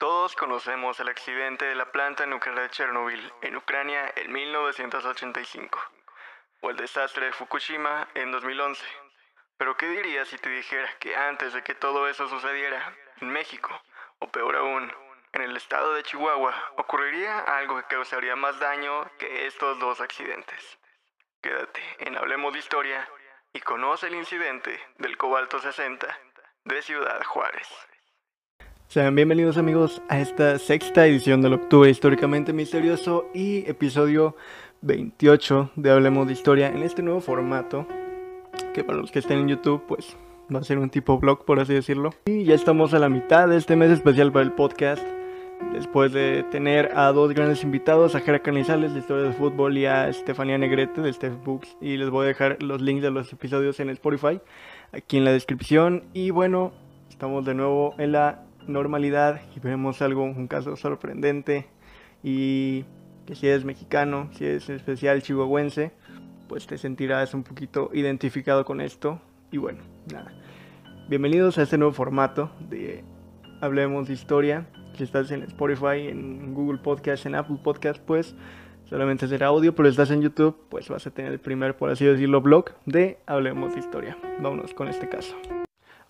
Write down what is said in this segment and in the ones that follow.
Todos conocemos el accidente de la planta nuclear de Chernobyl en Ucrania en 1985 o el desastre de Fukushima en 2011. Pero ¿qué dirías si te dijera que antes de que todo eso sucediera, en México, o peor aún, en el estado de Chihuahua, ocurriría algo que causaría más daño que estos dos accidentes? Quédate en Hablemos de Historia y conoce el incidente del cobalto 60 de Ciudad Juárez. Sean bienvenidos amigos a esta sexta edición del Octubre Históricamente Misterioso y episodio 28 de Hablemos de Historia en este nuevo formato que para los que estén en YouTube pues va a ser un tipo blog por así decirlo. Y ya estamos a la mitad de este mes especial para el podcast después de tener a dos grandes invitados, a Jera Canizales de Historia de Fútbol y a Estefanía Negrete de Steph Books y les voy a dejar los links de los episodios en Spotify aquí en la descripción y bueno, estamos de nuevo en la normalidad y vemos algo, un caso sorprendente y que si eres mexicano, si eres especial chihuahuense, pues te sentirás un poquito identificado con esto. Y bueno, nada. Bienvenidos a este nuevo formato de Hablemos de Historia. Si estás en Spotify, en Google Podcast, en Apple Podcast, pues solamente será audio, pero si estás en YouTube, pues vas a tener el primer, por así decirlo, blog de Hablemos de Historia. Vámonos con este caso.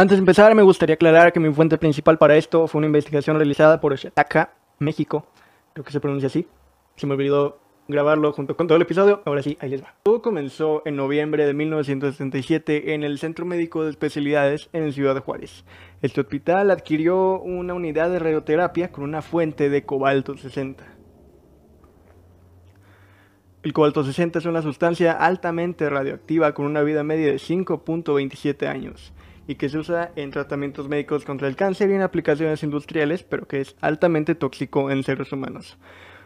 Antes de empezar, me gustaría aclarar que mi fuente principal para esto fue una investigación realizada por Shataka, México. Creo que se pronuncia así. Se me olvidó grabarlo junto con todo el episodio. Ahora sí, ahí les va. Todo comenzó en noviembre de 1977 en el Centro Médico de Especialidades en Ciudad de Juárez. Este hospital adquirió una unidad de radioterapia con una fuente de cobalto 60. El cobalto 60 es una sustancia altamente radioactiva con una vida media de 5.27 años y que se usa en tratamientos médicos contra el cáncer y en aplicaciones industriales, pero que es altamente tóxico en seres humanos.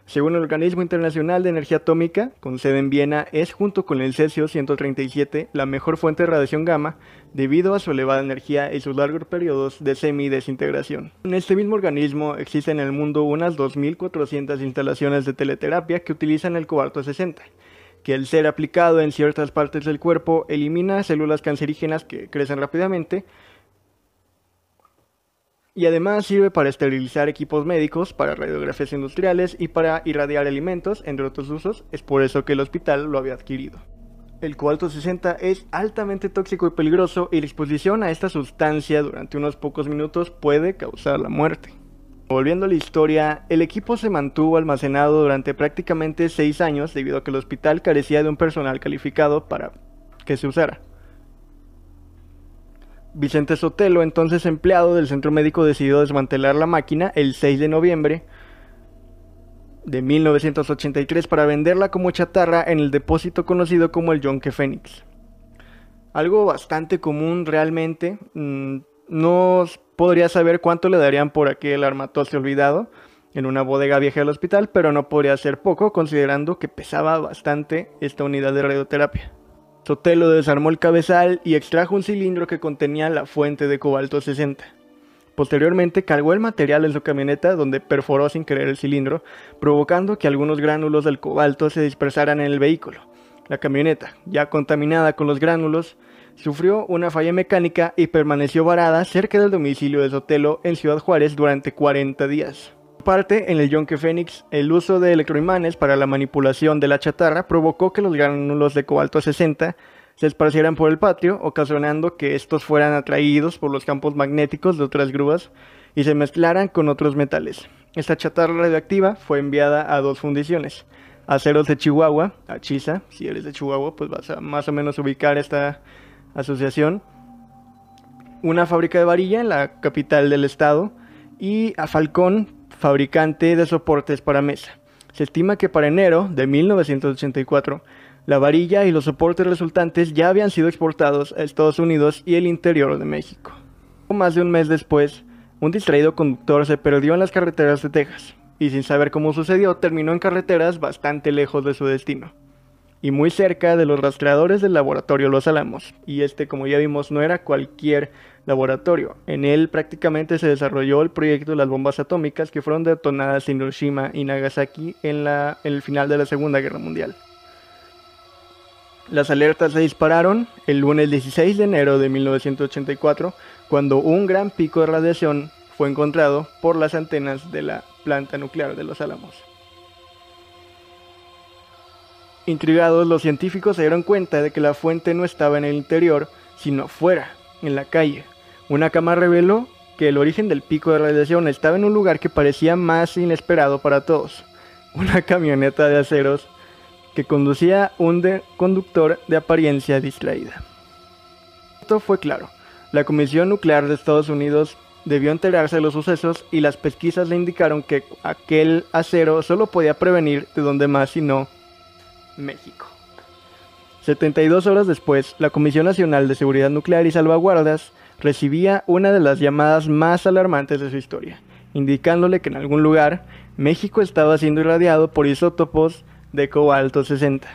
Según el Organismo Internacional de Energía Atómica, con sede en Viena, es junto con el cesio 137 la mejor fuente de radiación gamma debido a su elevada energía y sus largos periodos de semi-desintegración. En este mismo organismo existen en el mundo unas 2.400 instalaciones de teleterapia que utilizan el cobalto 60 que el ser aplicado en ciertas partes del cuerpo elimina células cancerígenas que crecen rápidamente y además sirve para esterilizar equipos médicos, para radiografías industriales y para irradiar alimentos, entre otros usos. Es por eso que el hospital lo había adquirido. El cobalto 60 es altamente tóxico y peligroso y la exposición a esta sustancia durante unos pocos minutos puede causar la muerte. Volviendo a la historia, el equipo se mantuvo almacenado durante prácticamente seis años debido a que el hospital carecía de un personal calificado para que se usara. Vicente Sotelo, entonces empleado del centro médico, decidió desmantelar la máquina el 6 de noviembre de 1983 para venderla como chatarra en el depósito conocido como el Yonke Phoenix. Algo bastante común realmente. Mm, no podría saber cuánto le darían por aquel armatoste olvidado en una bodega vieja del hospital, pero no podría ser poco considerando que pesaba bastante esta unidad de radioterapia. Sotelo desarmó el cabezal y extrajo un cilindro que contenía la fuente de cobalto 60. Posteriormente cargó el material en su camioneta donde perforó sin querer el cilindro, provocando que algunos gránulos del cobalto se dispersaran en el vehículo. La camioneta, ya contaminada con los gránulos, sufrió una falla mecánica y permaneció varada cerca del domicilio de Sotelo en Ciudad Juárez durante 40 días. Parte en el Yonke Phoenix, el uso de electroimanes para la manipulación de la chatarra provocó que los gránulos de cobalto 60 se esparcieran por el patio, ocasionando que estos fueran atraídos por los campos magnéticos de otras grúas y se mezclaran con otros metales. Esta chatarra radioactiva fue enviada a dos fundiciones, Aceros de Chihuahua, a Chisa, si eres de Chihuahua, pues vas a más o menos ubicar esta asociación, una fábrica de varilla en la capital del estado y a Falcón, fabricante de soportes para mesa. Se estima que para enero de 1984 la varilla y los soportes resultantes ya habían sido exportados a Estados Unidos y el interior de México. Más de un mes después, un distraído conductor se perdió en las carreteras de Texas y sin saber cómo sucedió terminó en carreteras bastante lejos de su destino y muy cerca de los rastreadores del laboratorio Los Alamos. Y este, como ya vimos, no era cualquier laboratorio. En él prácticamente se desarrolló el proyecto de las bombas atómicas que fueron detonadas en Hiroshima y Nagasaki en, la, en el final de la Segunda Guerra Mundial. Las alertas se dispararon el lunes 16 de enero de 1984 cuando un gran pico de radiación fue encontrado por las antenas de la planta nuclear de Los Álamos. Intrigados, los científicos se dieron cuenta de que la fuente no estaba en el interior, sino fuera, en la calle. Una cama reveló que el origen del pico de radiación estaba en un lugar que parecía más inesperado para todos. Una camioneta de aceros que conducía un conductor de apariencia distraída. Esto fue claro. La Comisión Nuclear de Estados Unidos debió enterarse de los sucesos y las pesquisas le indicaron que aquel acero solo podía prevenir de donde más sino México. 72 horas después, la Comisión Nacional de Seguridad Nuclear y Salvaguardas recibía una de las llamadas más alarmantes de su historia, indicándole que en algún lugar México estaba siendo irradiado por isótopos de cobalto 60.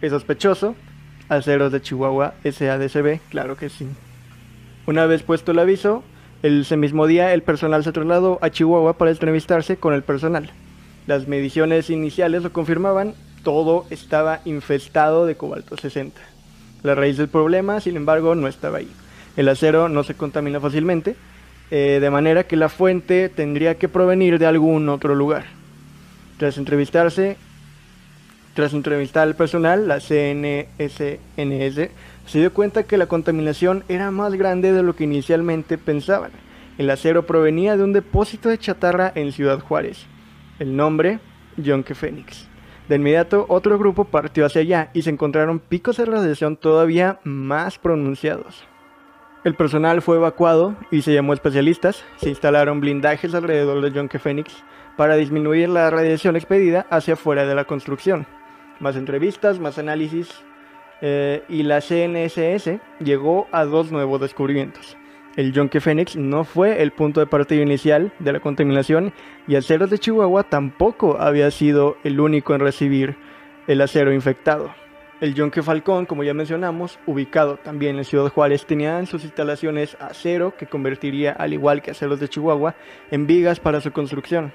¿Es sospechoso? Aceros de Chihuahua SADCB, claro que sí. Una vez puesto el aviso, ese mismo día el personal se trasladó a Chihuahua para entrevistarse con el personal. Las mediciones iniciales lo confirmaban, todo estaba infestado de cobalto 60. La raíz del problema, sin embargo, no estaba ahí. El acero no se contamina fácilmente, eh, de manera que la fuente tendría que provenir de algún otro lugar. Tras entrevistarse, tras entrevistar al personal, la CNSNS se dio cuenta que la contaminación era más grande de lo que inicialmente pensaban. El acero provenía de un depósito de chatarra en Ciudad Juárez. El nombre, Yonke Phoenix. De inmediato, otro grupo partió hacia allá y se encontraron picos de radiación todavía más pronunciados. El personal fue evacuado y se llamó especialistas. Se instalaron blindajes alrededor de Yonke Phoenix para disminuir la radiación expedida hacia fuera de la construcción. Más entrevistas, más análisis, eh, y la CNSS llegó a dos nuevos descubrimientos. El Yonke Phoenix no fue el punto de partida inicial de la contaminación y Aceros de Chihuahua tampoco había sido el único en recibir el acero infectado. El Yonke Falcón, como ya mencionamos, ubicado también en Ciudad Juárez, tenía en sus instalaciones acero que convertiría, al igual que Aceros de Chihuahua, en vigas para su construcción.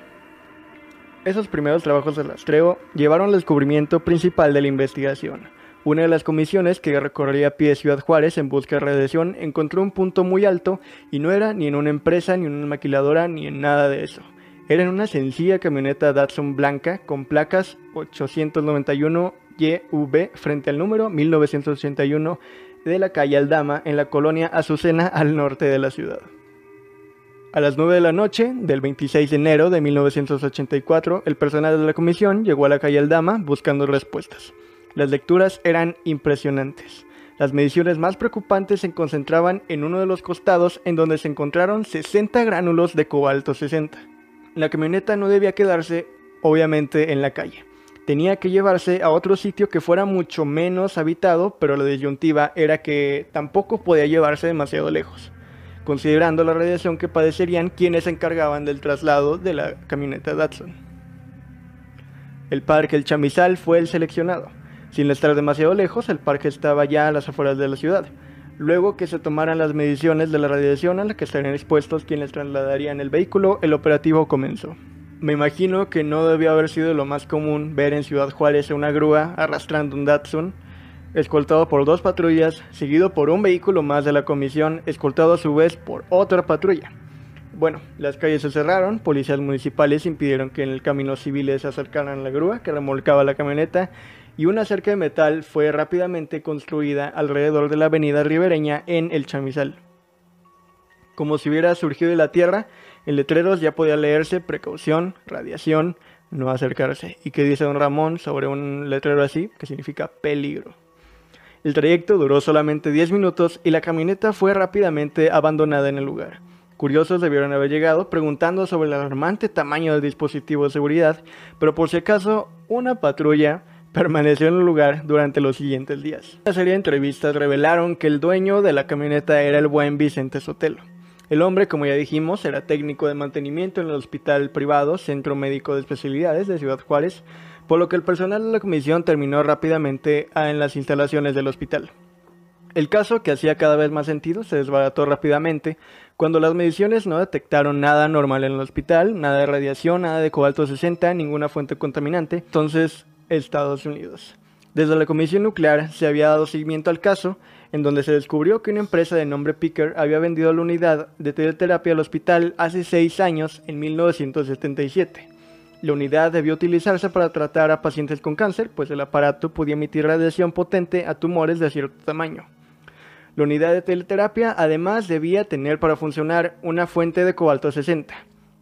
Esos primeros trabajos de rastreo llevaron al descubrimiento principal de la investigación, una de las comisiones que recorría a pie Ciudad Juárez en busca de radiación encontró un punto muy alto y no era ni en una empresa, ni en una maquiladora, ni en nada de eso. Era en una sencilla camioneta Datsun blanca con placas 891YV frente al número 1981 de la calle Aldama en la colonia Azucena al norte de la ciudad. A las 9 de la noche del 26 de enero de 1984, el personal de la comisión llegó a la calle Aldama buscando respuestas. Las lecturas eran impresionantes. Las mediciones más preocupantes se concentraban en uno de los costados en donde se encontraron 60 gránulos de cobalto 60. La camioneta no debía quedarse, obviamente, en la calle. Tenía que llevarse a otro sitio que fuera mucho menos habitado, pero la disyuntiva era que tampoco podía llevarse demasiado lejos, considerando la radiación que padecerían quienes se encargaban del traslado de la camioneta Datsun. El parque El Chamizal fue el seleccionado. Sin estar demasiado lejos, el parque estaba ya a las afueras de la ciudad. Luego que se tomaran las mediciones de la radiación a la que estarían expuestos quienes trasladarían el vehículo, el operativo comenzó. Me imagino que no debió haber sido lo más común ver en Ciudad Juárez una grúa arrastrando un Datsun, escoltado por dos patrullas, seguido por un vehículo más de la comisión, escoltado a su vez por otra patrulla. Bueno, las calles se cerraron, policías municipales impidieron que en el camino civiles se acercaran a la grúa que remolcaba la camioneta y una cerca de metal fue rápidamente construida alrededor de la avenida ribereña en El Chamizal. Como si hubiera surgido de la tierra, en letreros ya podía leerse precaución, radiación, no acercarse. ¿Y qué dice don Ramón sobre un letrero así? Que significa peligro. El trayecto duró solamente 10 minutos y la camioneta fue rápidamente abandonada en el lugar. Curiosos debieron haber llegado preguntando sobre el alarmante tamaño del dispositivo de seguridad, pero por si acaso una patrulla permaneció en el lugar durante los siguientes días. Una serie de entrevistas revelaron que el dueño de la camioneta era el buen Vicente Sotelo. El hombre, como ya dijimos, era técnico de mantenimiento en el hospital privado Centro Médico de Especialidades de Ciudad Juárez, por lo que el personal de la comisión terminó rápidamente en las instalaciones del hospital. El caso, que hacía cada vez más sentido, se desbarató rápidamente cuando las mediciones no detectaron nada normal en el hospital, nada de radiación, nada de cobalto 60, ninguna fuente contaminante. Entonces, Estados Unidos. Desde la Comisión Nuclear se había dado seguimiento al caso en donde se descubrió que una empresa de nombre Picker había vendido la unidad de teleterapia al hospital hace seis años, en 1977. La unidad debió utilizarse para tratar a pacientes con cáncer, pues el aparato podía emitir radiación potente a tumores de cierto tamaño. La unidad de teleterapia además debía tener para funcionar una fuente de cobalto 60.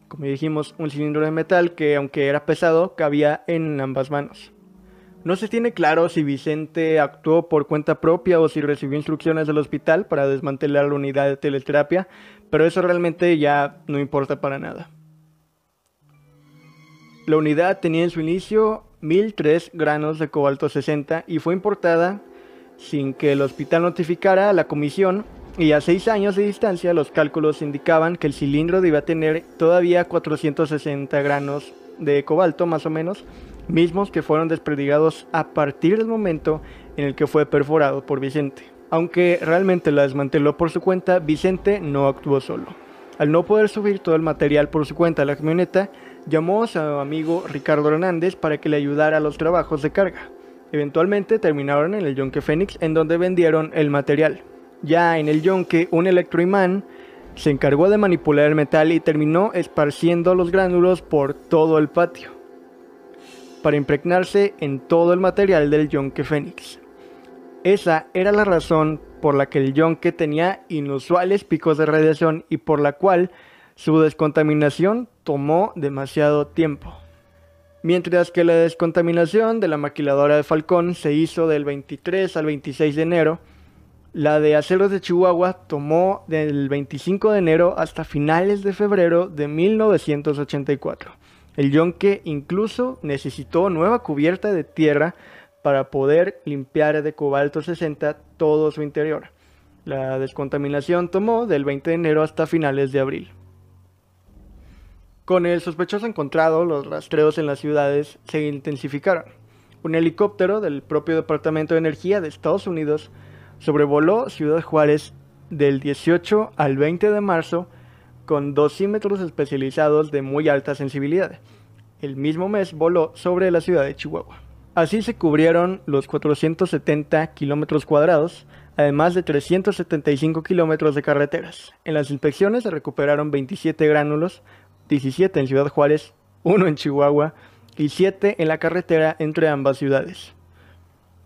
Como dijimos, un cilindro de metal que aunque era pesado, cabía en ambas manos. No se tiene claro si Vicente actuó por cuenta propia o si recibió instrucciones del hospital para desmantelar la unidad de teleterapia, pero eso realmente ya no importa para nada. La unidad tenía en su inicio 1003 granos de cobalto 60 y fue importada sin que el hospital notificara a la comisión y a 6 años de distancia los cálculos indicaban que el cilindro debía tener todavía 460 granos de cobalto más o menos mismos que fueron desperdigados a partir del momento en el que fue perforado por Vicente. Aunque realmente la desmanteló por su cuenta, Vicente no actuó solo. Al no poder subir todo el material por su cuenta a la camioneta, llamó a su amigo Ricardo Hernández para que le ayudara a los trabajos de carga. Eventualmente terminaron en el Yonke Fénix en donde vendieron el material. Ya en el Yonke, un electroimán se encargó de manipular el metal y terminó esparciendo los gránulos por todo el patio para impregnarse en todo el material del yonke Fénix. Esa era la razón por la que el yonke tenía inusuales picos de radiación y por la cual su descontaminación tomó demasiado tiempo. Mientras que la descontaminación de la maquiladora de Falcón se hizo del 23 al 26 de enero, la de Aceros de Chihuahua tomó del 25 de enero hasta finales de febrero de 1984. El yonque incluso necesitó nueva cubierta de tierra para poder limpiar de cobalto 60 todo su interior. La descontaminación tomó del 20 de enero hasta finales de abril. Con el sospechoso encontrado, los rastreos en las ciudades se intensificaron. Un helicóptero del propio Departamento de Energía de Estados Unidos sobrevoló Ciudad Juárez del 18 al 20 de marzo con dosímetros especializados de muy alta sensibilidad. El mismo mes voló sobre la ciudad de Chihuahua. Así se cubrieron los 470 kilómetros cuadrados, además de 375 kilómetros de carreteras. En las inspecciones se recuperaron 27 gránulos, 17 en Ciudad Juárez, 1 en Chihuahua y 7 en la carretera entre ambas ciudades.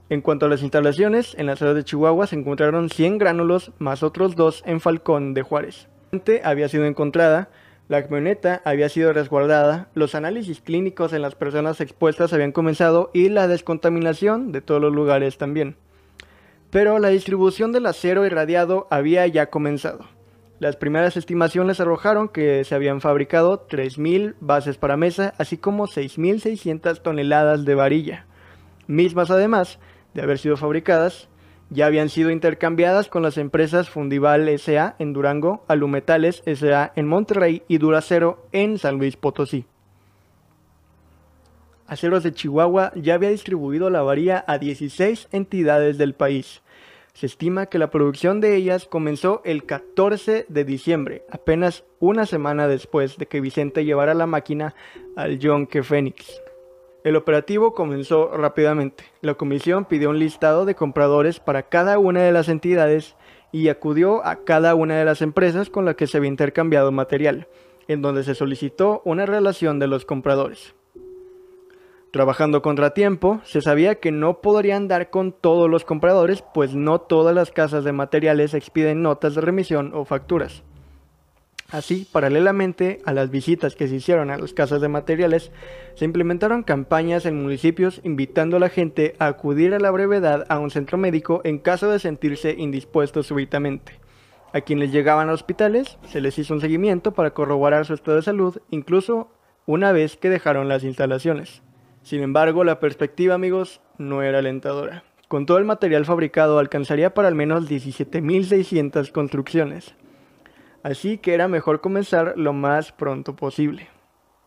En cuanto a las instalaciones, en la ciudad de Chihuahua se encontraron 100 gránulos más otros 2 en Falcón de Juárez había sido encontrada, la camioneta había sido resguardada, los análisis clínicos en las personas expuestas habían comenzado y la descontaminación de todos los lugares también. Pero la distribución del acero irradiado había ya comenzado. Las primeras estimaciones arrojaron que se habían fabricado 3.000 bases para mesa, así como 6.600 toneladas de varilla, mismas además de haber sido fabricadas ya habían sido intercambiadas con las empresas Fundival SA en Durango, Alumetales SA en Monterrey y Duracero en San Luis Potosí. Aceros de Chihuahua ya había distribuido la varilla a 16 entidades del país. Se estima que la producción de ellas comenzó el 14 de diciembre, apenas una semana después de que Vicente llevara la máquina al Yonke Phoenix. El operativo comenzó rápidamente. La comisión pidió un listado de compradores para cada una de las entidades y acudió a cada una de las empresas con las que se había intercambiado material, en donde se solicitó una relación de los compradores. Trabajando contratiempo, se sabía que no podrían dar con todos los compradores, pues no todas las casas de materiales expiden notas de remisión o facturas. Así, paralelamente a las visitas que se hicieron a las casas de materiales, se implementaron campañas en municipios invitando a la gente a acudir a la brevedad a un centro médico en caso de sentirse indispuestos súbitamente. A quienes llegaban a hospitales se les hizo un seguimiento para corroborar su estado de salud, incluso una vez que dejaron las instalaciones. Sin embargo, la perspectiva, amigos, no era alentadora. Con todo el material fabricado alcanzaría para al menos 17.600 construcciones así que era mejor comenzar lo más pronto posible.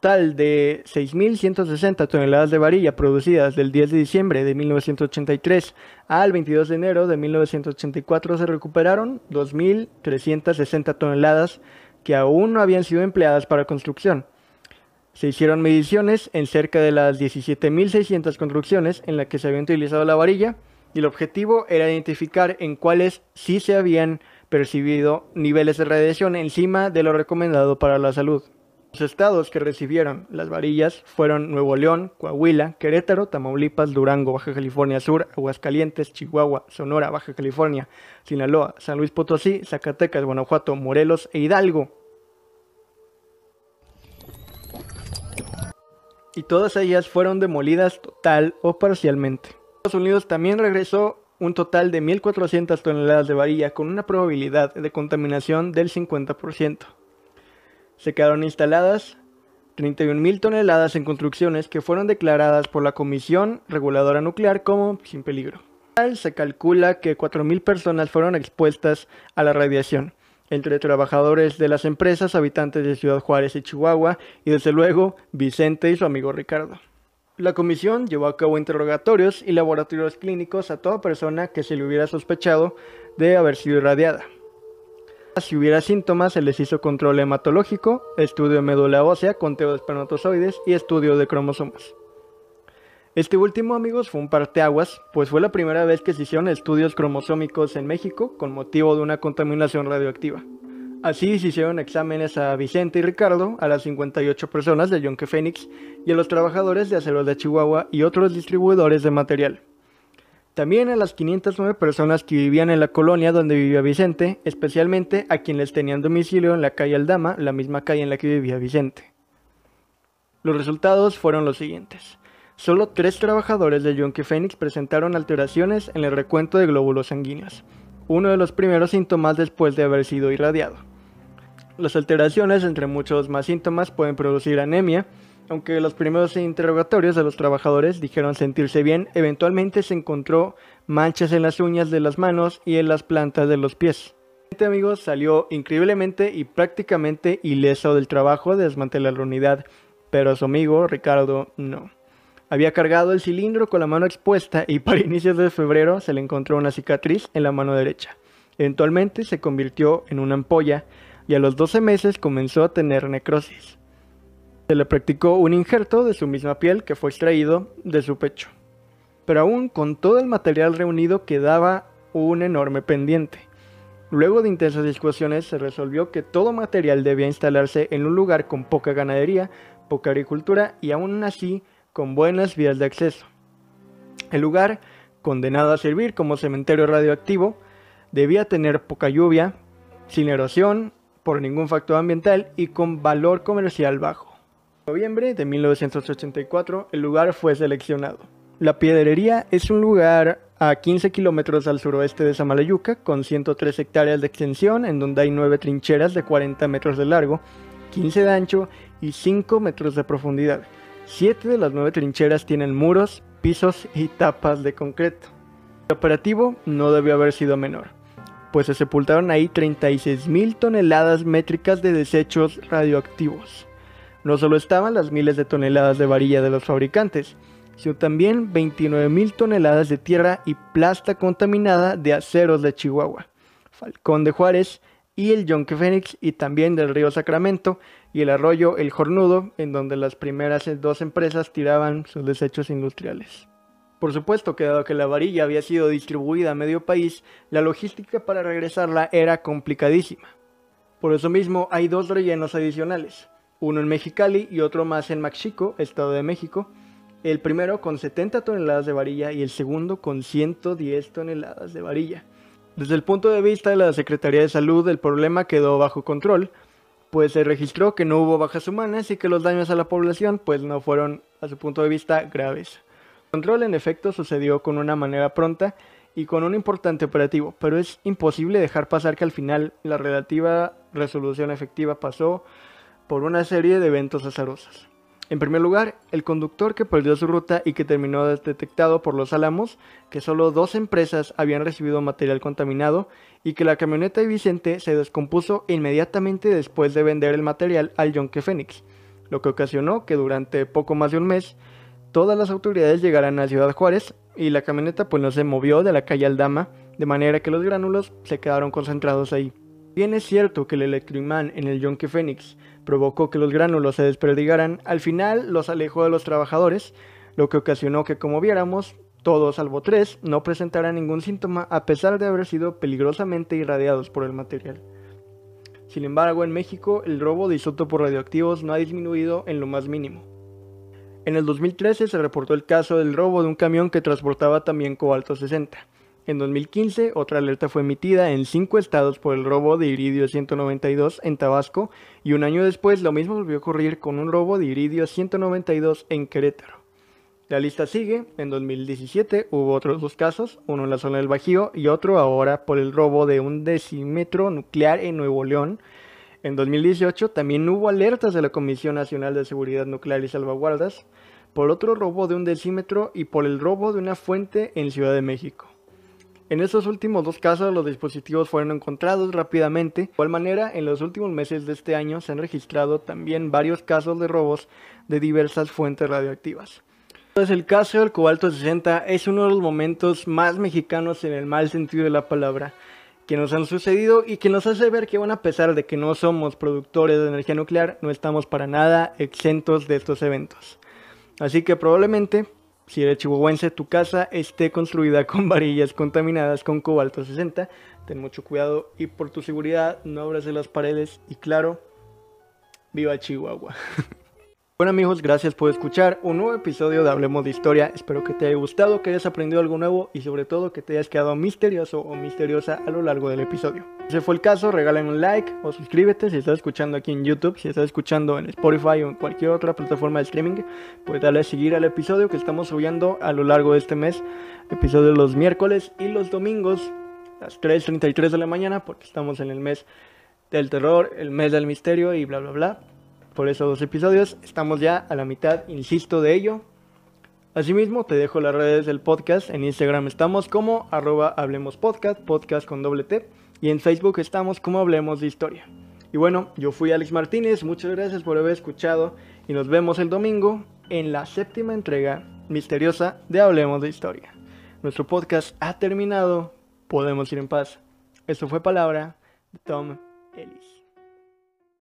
Tal de 6.160 toneladas de varilla producidas del 10 de diciembre de 1983 al 22 de enero de 1984 se recuperaron 2.360 toneladas que aún no habían sido empleadas para construcción. Se hicieron mediciones en cerca de las 17.600 construcciones en las que se había utilizado la varilla y el objetivo era identificar en cuáles sí se habían percibido niveles de radiación encima de lo recomendado para la salud. Los estados que recibieron las varillas fueron Nuevo León, Coahuila, Querétaro, Tamaulipas, Durango, Baja California Sur, Aguascalientes, Chihuahua, Sonora, Baja California, Sinaloa, San Luis Potosí, Zacatecas, Guanajuato, Morelos e Hidalgo. Y todas ellas fueron demolidas total o parcialmente. Estados Unidos también regresó un total de 1.400 toneladas de varilla con una probabilidad de contaminación del 50% se quedaron instaladas 31.000 toneladas en construcciones que fueron declaradas por la Comisión Reguladora Nuclear como sin peligro. Se calcula que 4.000 personas fueron expuestas a la radiación, entre trabajadores de las empresas, habitantes de Ciudad Juárez y Chihuahua, y desde luego Vicente y su amigo Ricardo. La comisión llevó a cabo interrogatorios y laboratorios clínicos a toda persona que se le hubiera sospechado de haber sido irradiada. Si hubiera síntomas, se les hizo control hematológico, estudio de médula ósea, conteo de espermatozoides y estudio de cromosomas. Este último, amigos, fue un parteaguas, pues fue la primera vez que se hicieron estudios cromosómicos en México con motivo de una contaminación radioactiva. Así se hicieron exámenes a Vicente y Ricardo, a las 58 personas de Yonke Phoenix y a los trabajadores de acero de Chihuahua y otros distribuidores de material. También a las 509 personas que vivían en la colonia donde vivía Vicente, especialmente a quienes tenían domicilio en la calle Aldama, la misma calle en la que vivía Vicente. Los resultados fueron los siguientes. Solo tres trabajadores de Yonke Phoenix presentaron alteraciones en el recuento de glóbulos sanguíneos, uno de los primeros síntomas después de haber sido irradiado. Las alteraciones, entre muchos más síntomas, pueden producir anemia, aunque los primeros interrogatorios de los trabajadores dijeron sentirse bien, eventualmente se encontró manchas en las uñas de las manos y en las plantas de los pies. Este amigo salió increíblemente y prácticamente ileso del trabajo de desmantelar la unidad, pero su amigo Ricardo no. Había cargado el cilindro con la mano expuesta y para inicios de febrero se le encontró una cicatriz en la mano derecha. Eventualmente se convirtió en una ampolla y a los 12 meses comenzó a tener necrosis. Se le practicó un injerto de su misma piel que fue extraído de su pecho. Pero aún con todo el material reunido quedaba un enorme pendiente. Luego de intensas discusiones se resolvió que todo material debía instalarse en un lugar con poca ganadería, poca agricultura y aún así con buenas vías de acceso. El lugar, condenado a servir como cementerio radioactivo, debía tener poca lluvia, sin erosión por ningún factor ambiental y con valor comercial bajo. En noviembre de 1984, el lugar fue seleccionado. La Piedrería es un lugar a 15 kilómetros al suroeste de Samalayuca, con 103 hectáreas de extensión, en donde hay 9 trincheras de 40 metros de largo, 15 de ancho y 5 metros de profundidad. 7 de las 9 trincheras tienen muros, pisos y tapas de concreto. El operativo no debió haber sido menor, pues se sepultaron ahí 36 mil toneladas métricas de desechos radioactivos. No solo estaban las miles de toneladas de varilla de los fabricantes, sino también 29.000 toneladas de tierra y plasta contaminada de aceros de Chihuahua, Falcón de Juárez y el Yonke Fénix y también del río Sacramento y el arroyo El Jornudo, en donde las primeras dos empresas tiraban sus desechos industriales. Por supuesto que dado que la varilla había sido distribuida a medio país, la logística para regresarla era complicadísima. Por eso mismo hay dos rellenos adicionales, uno en Mexicali y otro más en Maxico, Estado de México. El primero con 70 toneladas de varilla y el segundo con 110 toneladas de varilla. Desde el punto de vista de la Secretaría de Salud, el problema quedó bajo control, pues se registró que no hubo bajas humanas y que los daños a la población pues no fueron, a su punto de vista, graves. El control en efecto sucedió con una manera pronta y con un importante operativo, pero es imposible dejar pasar que al final la relativa resolución efectiva pasó por una serie de eventos azarosos. En primer lugar, el conductor que perdió su ruta y que terminó detectado por los álamos, que solo dos empresas habían recibido material contaminado y que la camioneta de Vicente se descompuso inmediatamente después de vender el material al Yonke Phoenix, lo que ocasionó que durante poco más de un mes todas las autoridades llegaran a Ciudad Juárez y la camioneta pues no se movió de la calle Aldama, de manera que los gránulos se quedaron concentrados ahí. Bien es cierto que el electroimán en el Yonke Phoenix provocó que los gránulos se desperdigaran, al final los alejó de los trabajadores, lo que ocasionó que, como viéramos, Todos, salvo tres, no presentarán ningún síntoma a pesar de haber sido peligrosamente irradiados por el material. Sin embargo, en México el robo de isótopos radioactivos no ha disminuido en lo más mínimo. En el 2013 se reportó el caso del robo de un camión que transportaba también cobalto 60. En 2015, otra alerta fue emitida en cinco estados por el robo de iridio 192 en Tabasco y un año después lo mismo volvió a ocurrir con un robo de iridio 192 en Querétaro. La lista sigue, en 2017 hubo otros dos casos, uno en la zona del Bajío y otro ahora por el robo de un decímetro nuclear en Nuevo León. En 2018 también hubo alertas de la Comisión Nacional de Seguridad Nuclear y Salvaguardas por otro robo de un decímetro y por el robo de una fuente en Ciudad de México. En estos últimos dos casos los dispositivos fueron encontrados rápidamente. De igual manera, en los últimos meses de este año se han registrado también varios casos de robos de diversas fuentes radioactivas. Entonces el caso del cobalto 60 es uno de los momentos más mexicanos en el mal sentido de la palabra que nos han sucedido y que nos hace ver que a pesar de que no somos productores de energía nuclear, no estamos para nada exentos de estos eventos. Así que probablemente, si eres chihuahuense, tu casa esté construida con varillas contaminadas con cobalto 60. Ten mucho cuidado y por tu seguridad no abras las paredes y claro, viva Chihuahua. Bueno amigos, gracias por escuchar un nuevo episodio de Hablemos de Historia. Espero que te haya gustado, que hayas aprendido algo nuevo y sobre todo que te hayas quedado misterioso o misteriosa a lo largo del episodio. Si fue el caso, regálame un like o suscríbete si estás escuchando aquí en YouTube, si estás escuchando en Spotify o en cualquier otra plataforma de streaming, pues dale a seguir al episodio que estamos subiendo a lo largo de este mes. Episodio los miércoles y los domingos a las 3.33 de la mañana porque estamos en el mes del terror, el mes del misterio y bla bla bla por esos dos episodios. Estamos ya a la mitad, insisto, de ello. Asimismo, te dejo las redes del podcast. En Instagram estamos como arroba Hablemos Podcast, podcast con doble T. Y en Facebook estamos como Hablemos de Historia. Y bueno, yo fui Alex Martínez, muchas gracias por haber escuchado y nos vemos el domingo en la séptima entrega misteriosa de Hablemos de Historia. Nuestro podcast ha terminado, podemos ir en paz. Esto fue palabra de Tom.